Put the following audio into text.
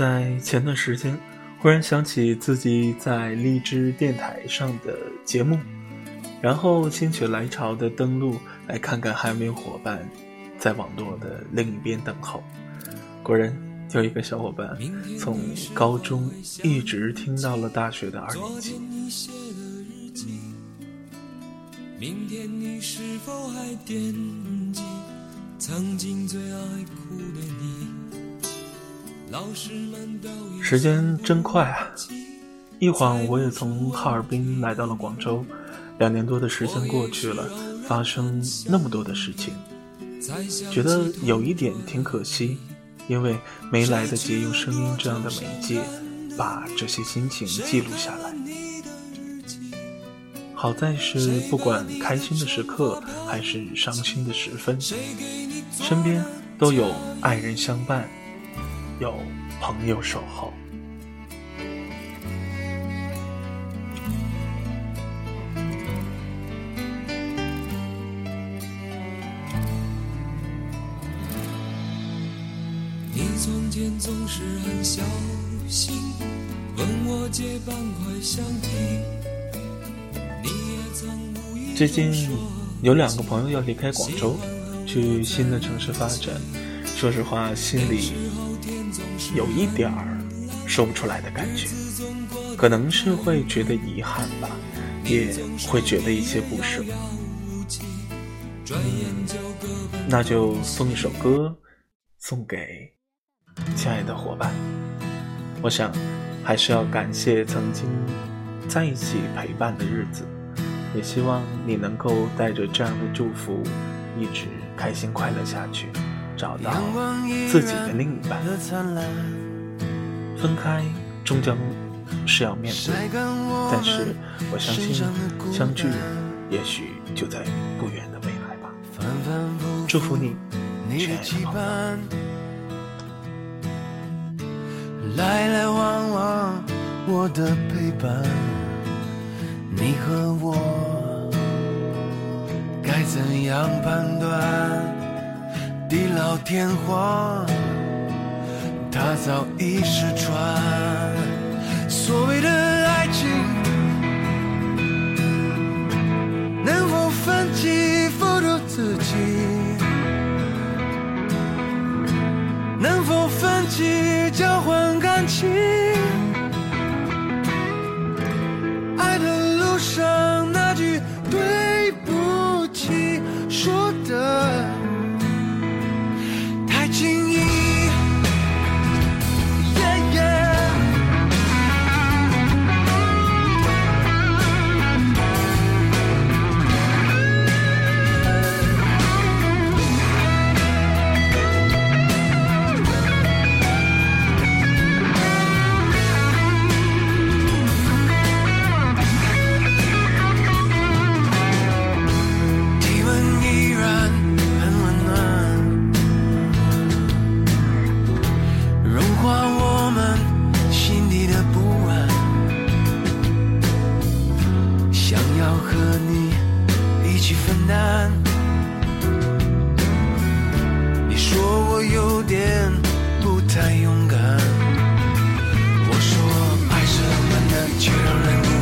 在前段时间，忽然想起自己在荔枝电台上的节目，然后心血来潮的登录来看看，还有没有伙伴在网络的另一边等候。果然，有一个小伙伴从高中一直听到了大学的二年级。明天你是否还惦记曾经最爱哭的你？时间真快啊！一晃我也从哈尔滨来到了广州，两年多的时间过去了，发生那么多的事情，觉得有一点挺可惜，因为没来得及用声音这样的媒介把这些心情记录下来。好在是不管开心的时刻还是伤心的时分，身边都有爱人相伴。有朋友守候。你从前总是很小心，问我借半块橡皮。最近有两个朋友要离开广州，去新的城市发展。说实话，心里。有一点儿说不出来的感觉，可能是会觉得遗憾吧，也会觉得一些不舍。那就送一首歌，送给亲爱的伙伴。我想，还是要感谢曾经在一起陪伴的日子，也希望你能够带着这样的祝福，一直开心快乐下去。找到自己的另一半，分开终将是要面对，但是我相信相聚也许就在不远的未来吧。祝福你，亲爱的。来来往往，我的陪伴，你和我该怎样判断？地老天荒，它早已失传。所谓的爱情，能否分期付出自己？能否分期交换感情？你说我有点不太勇敢，我说爱是很难，却让人。